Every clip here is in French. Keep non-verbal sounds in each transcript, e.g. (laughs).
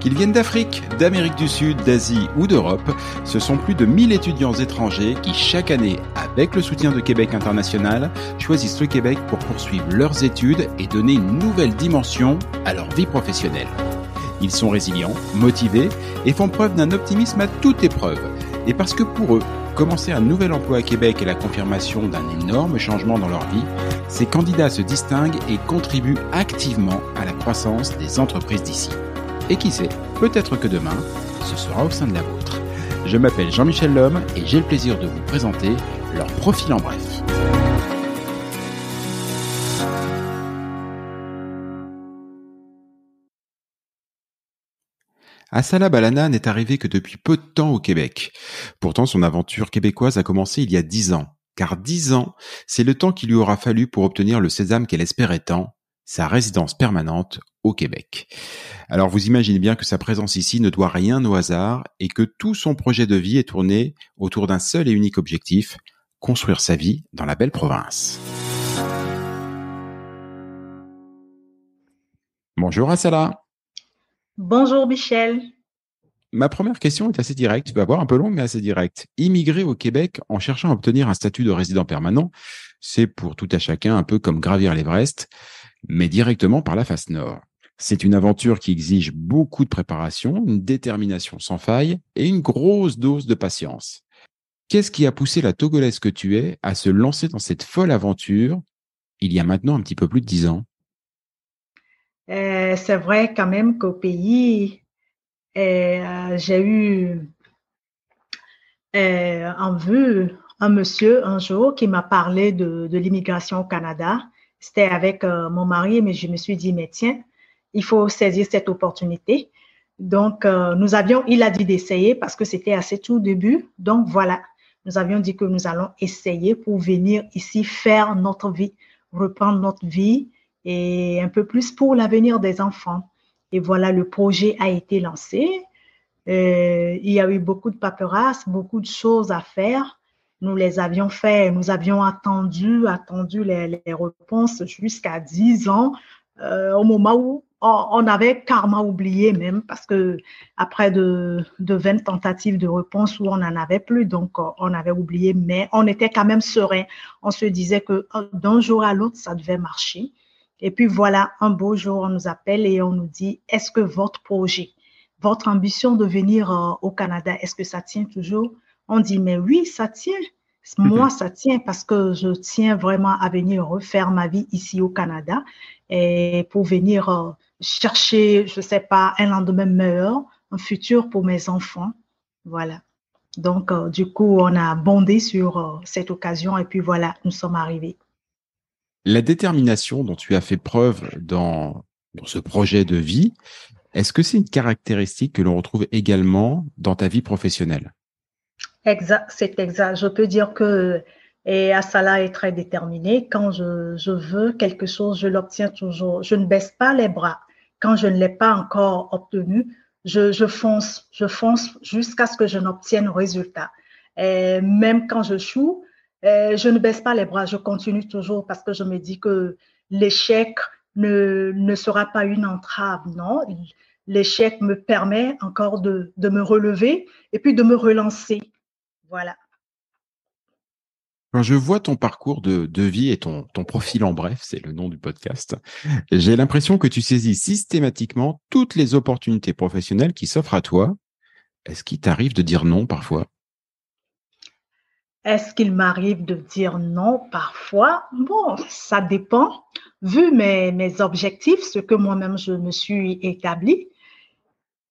Qu'ils viennent d'Afrique, d'Amérique du Sud, d'Asie ou d'Europe, ce sont plus de 1000 étudiants étrangers qui, chaque année, avec le soutien de Québec International, choisissent le Québec pour poursuivre leurs études et donner une nouvelle dimension à leur vie professionnelle. Ils sont résilients, motivés et font preuve d'un optimisme à toute épreuve. Et parce que pour eux, commencer un nouvel emploi à Québec est la confirmation d'un énorme changement dans leur vie, ces candidats se distinguent et contribuent activement à la croissance des entreprises d'ici. Et qui sait, peut-être que demain, ce sera au sein de la vôtre. Je m'appelle Jean-Michel Lhomme et j'ai le plaisir de vous présenter leur profil en bref. Asala Balana n'est arrivé que depuis peu de temps au Québec. Pourtant, son aventure québécoise a commencé il y a dix ans. Car dix ans, c'est le temps qu'il lui aura fallu pour obtenir le sésame qu'elle espérait tant, sa résidence permanente au Québec. Alors vous imaginez bien que sa présence ici ne doit rien au hasard et que tout son projet de vie est tourné autour d'un seul et unique objectif, construire sa vie dans la belle province. Bonjour Asala. Bonjour Michel. Ma première question est assez directe, tu vas voir un peu longue mais assez directe. Immigrer au Québec en cherchant à obtenir un statut de résident permanent, c'est pour tout à chacun un peu comme gravir l'Everest, mais directement par la face nord. C'est une aventure qui exige beaucoup de préparation, une détermination sans faille et une grosse dose de patience. Qu'est-ce qui a poussé la Togolaise que tu es à se lancer dans cette folle aventure il y a maintenant un petit peu plus de dix ans? Euh, C'est vrai quand même qu'au pays, euh, j'ai eu euh, en vue un monsieur un jour qui m'a parlé de, de l'immigration au Canada. C'était avec mon mari, mais je me suis dit, mais tiens, il faut saisir cette opportunité. Donc, nous avions, il a dit d'essayer parce que c'était assez tout début. Donc, voilà, nous avions dit que nous allons essayer pour venir ici faire notre vie, reprendre notre vie et un peu plus pour l'avenir des enfants. Et voilà, le projet a été lancé. Euh, il y a eu beaucoup de paperasse, beaucoup de choses à faire. Nous les avions fait, nous avions attendu, attendu les, réponses jusqu'à 10 ans, euh, au moment où on, avait carrément oublié même, parce que après de, de 20 tentatives de réponse où on n'en avait plus, donc euh, on avait oublié, mais on était quand même serein. On se disait que d'un jour à l'autre, ça devait marcher. Et puis voilà, un beau jour, on nous appelle et on nous dit, est-ce que votre projet, votre ambition de venir euh, au Canada, est-ce que ça tient toujours? On dit, mais oui, ça tient. (laughs) Moi, ça tient parce que je tiens vraiment à venir refaire ma vie ici au Canada et pour venir euh, chercher, je sais pas, un lendemain meilleur, un futur pour mes enfants. Voilà. Donc, euh, du coup, on a bondé sur cette occasion et puis voilà, nous sommes arrivés. La détermination dont tu as fait preuve dans, ce projet de vie, est-ce que c'est une caractéristique que l'on retrouve également dans ta vie professionnelle? Exact, c'est exact. Je peux dire que et Asala est très déterminée. Quand je, je veux quelque chose, je l'obtiens toujours. Je ne baisse pas les bras. Quand je ne l'ai pas encore obtenu, je, je fonce, je fonce jusqu'à ce que je n'obtienne résultat. Et même quand je choue, je ne baisse pas les bras, je continue toujours parce que je me dis que l'échec ne, sera pas une entrave, non. L'échec me permet encore de, me relever et puis de me relancer. Voilà. Quand je vois ton parcours de, de vie et ton, ton, profil en bref, c'est le nom du podcast, j'ai l'impression que tu saisis systématiquement toutes les opportunités professionnelles qui s'offrent à toi. Est-ce qu'il t'arrive de dire non parfois? Est-ce qu'il m'arrive de dire non parfois? Bon, ça dépend. Vu mes, objectifs, ce que moi-même je me suis établi,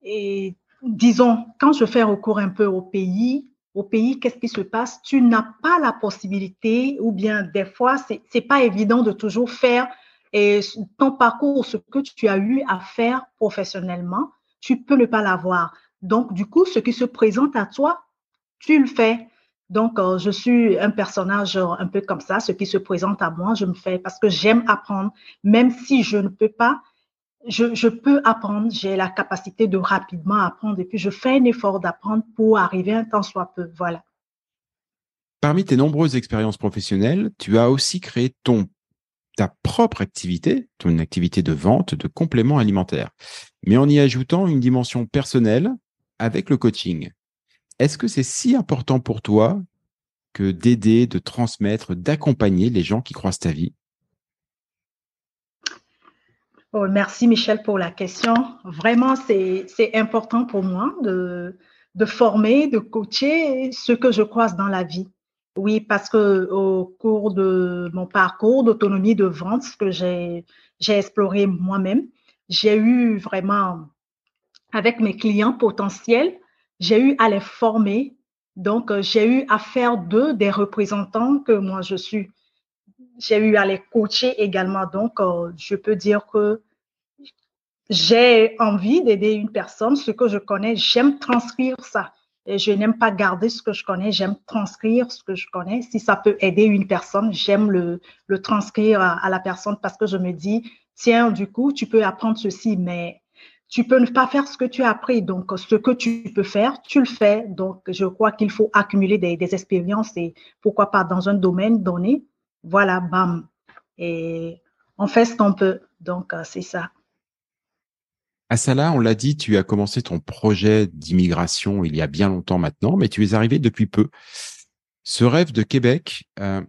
et disons, quand je fais recours un peu au pays, au pays, qu'est-ce qui se passe? Tu n'as pas la possibilité, ou bien des fois, c'est n'est pas évident de toujours faire ton parcours, ce que tu as eu à faire professionnellement, tu peux ne pas l'avoir. Donc, du coup, ce qui se présente à toi, tu le fais. Donc, euh, je suis un personnage un peu comme ça. Ce qui se présente à moi, je me fais parce que j'aime apprendre, même si je ne peux pas. Je, je peux apprendre, j'ai la capacité de rapidement apprendre et puis je fais un effort d'apprendre pour arriver un temps soit peu. Voilà. Parmi tes nombreuses expériences professionnelles, tu as aussi créé ton ta propre activité, ton activité de vente de compléments alimentaires, mais en y ajoutant une dimension personnelle avec le coaching. Est-ce que c'est si important pour toi que d'aider, de transmettre, d'accompagner les gens qui croisent ta vie? Oh, Merci Michel pour la question. Vraiment, c'est important pour moi de, de former, de coacher ce que je croise dans la vie. Oui, parce que au cours de mon parcours d'autonomie de vente, ce que j'ai exploré moi-même, j'ai eu vraiment, avec mes clients potentiels, j'ai eu à les former. Donc, euh, j'ai eu à faire d'eux des représentants que moi je suis. J'ai eu à les coacher également. Donc, euh, je peux dire que j'ai envie d'aider une personne, ce que je connais, j'aime transcrire ça. Et je n'aime pas garder ce que je connais, j'aime transcrire ce que je connais. Si ça peut aider une personne, j'aime le, le transcrire à, la personne parce que je me dis, tiens, du coup, tu peux apprendre ceci, mais tu peux ne pas faire ce que tu as appris. Donc, ce que tu peux faire, tu le fais. Donc, je crois qu'il faut accumuler des, expériences et pourquoi pas dans un domaine donné. Voilà, bam. Et on fait ce qu'on peut. Donc, euh, c'est ça. Asala, on l'a dit, tu as commencé ton projet d'immigration il y a bien longtemps maintenant, mais tu es arrivé depuis peu. Ce rêve de Québec, euh,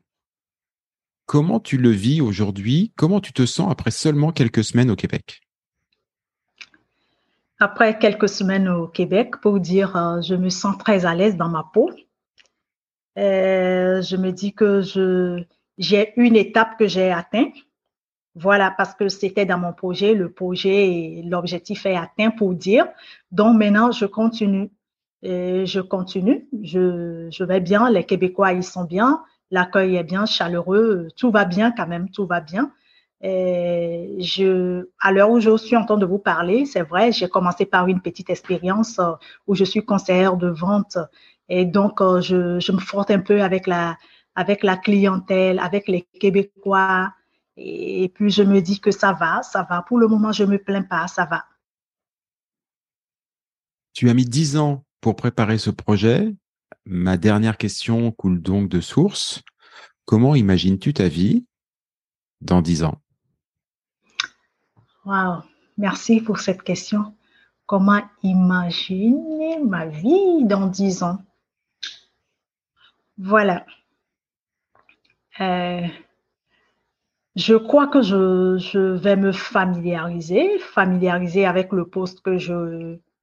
comment tu le vis aujourd'hui? Comment tu te sens après seulement quelques semaines au Québec? Après quelques semaines au Québec, pour dire, euh, je me sens très à l'aise dans ma peau. Euh, je me dis que j'ai une étape que j'ai atteinte voilà, parce que c'était dans mon projet, le projet, l'objectif est atteint pour dire. Donc maintenant, je continue. Et je continue. Je, je vais bien. Les Québécois, ils sont bien. L'accueil est bien, chaleureux. Tout va bien quand même. Tout va bien. Et je, à l'heure où je suis en train de vous parler, c'est vrai, j'ai commencé par une petite expérience euh, où je suis conseillère de vente. Et donc, euh, je, je me frotte un peu avec la, avec la clientèle, avec les Québécois, et puis je me dis que ça va, ça va. Pour le moment, je ne me plains pas, ça va. Tu as mis dix ans pour préparer ce projet. Ma dernière question coule donc de source. Comment imagines-tu ta vie dans dix ans? Wow, merci pour cette question. Comment imaginer ma vie dans dix ans? Voilà. Euh, je crois que je, vais me familiariser, familiariser avec le poste que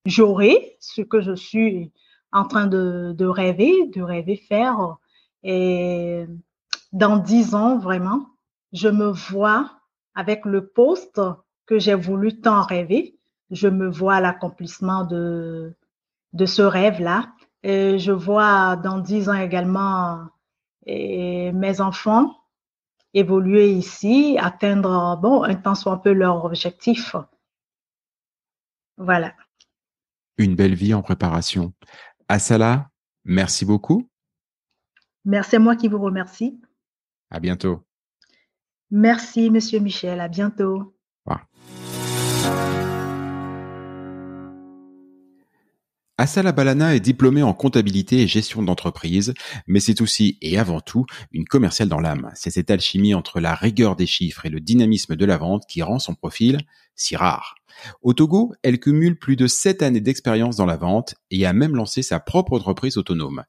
j'aurai, ce que je suis en train de, de rêver, de rêver faire. Et dans dix ans, vraiment, je me vois avec le poste que j'ai voulu tant rêver. Je me vois l'accomplissement de, de ce rêve-là. Et je vois dans dix ans également et mes enfants évoluer ici, atteindre, bon, un temps soit un peu leur objectif. Voilà. Une belle vie en préparation. Asala, merci beaucoup. Merci à moi qui vous remercie. À bientôt. Merci, Monsieur Michel. À bientôt. Asala Balana est diplômée en comptabilité et gestion d'entreprise, mais c'est aussi et avant tout une commerciale dans l'âme. C'est cette alchimie entre la rigueur des chiffres et le dynamisme de la vente qui rend son profil si rare. Au Togo, elle cumule plus de 7 années d'expérience dans la vente et a même lancé sa propre entreprise autonome.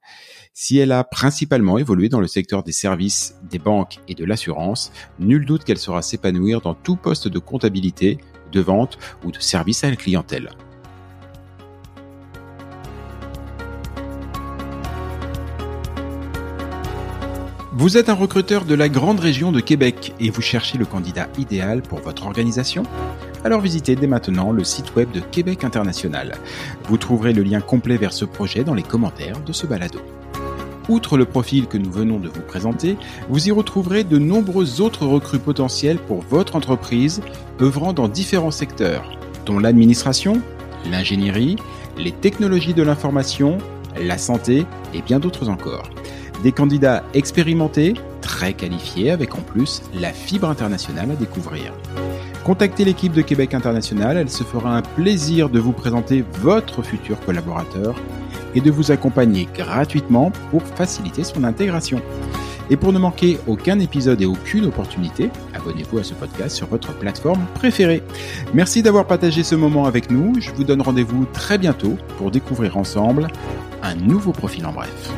Si elle a principalement évolué dans le secteur des services, des banques et de l'assurance, nul doute qu'elle saura s'épanouir dans tout poste de comptabilité, de vente ou de service à la clientèle. Vous êtes un recruteur de la grande région de Québec et vous cherchez le candidat idéal pour votre organisation? Alors visitez dès maintenant le site web de Québec International. Vous trouverez le lien complet vers ce projet dans les commentaires de ce balado. Outre le profil que nous venons de vous présenter, vous y retrouverez de nombreux autres recrues potentiels pour votre entreprise œuvrant dans différents secteurs, dont l'administration, l'ingénierie, les technologies de l'information, la santé et bien d'autres encore. Des candidats expérimentés, très qualifiés, avec en plus la fibre internationale à découvrir. Contactez l'équipe de Québec International, elle se fera un plaisir de vous présenter votre futur collaborateur et de vous accompagner gratuitement pour faciliter son intégration. Et pour ne manquer aucun épisode et aucune opportunité, abonnez-vous à ce podcast sur votre plateforme préférée. Merci d'avoir partagé ce moment avec nous. Je vous donne rendez-vous très bientôt pour découvrir ensemble un nouveau profil en bref.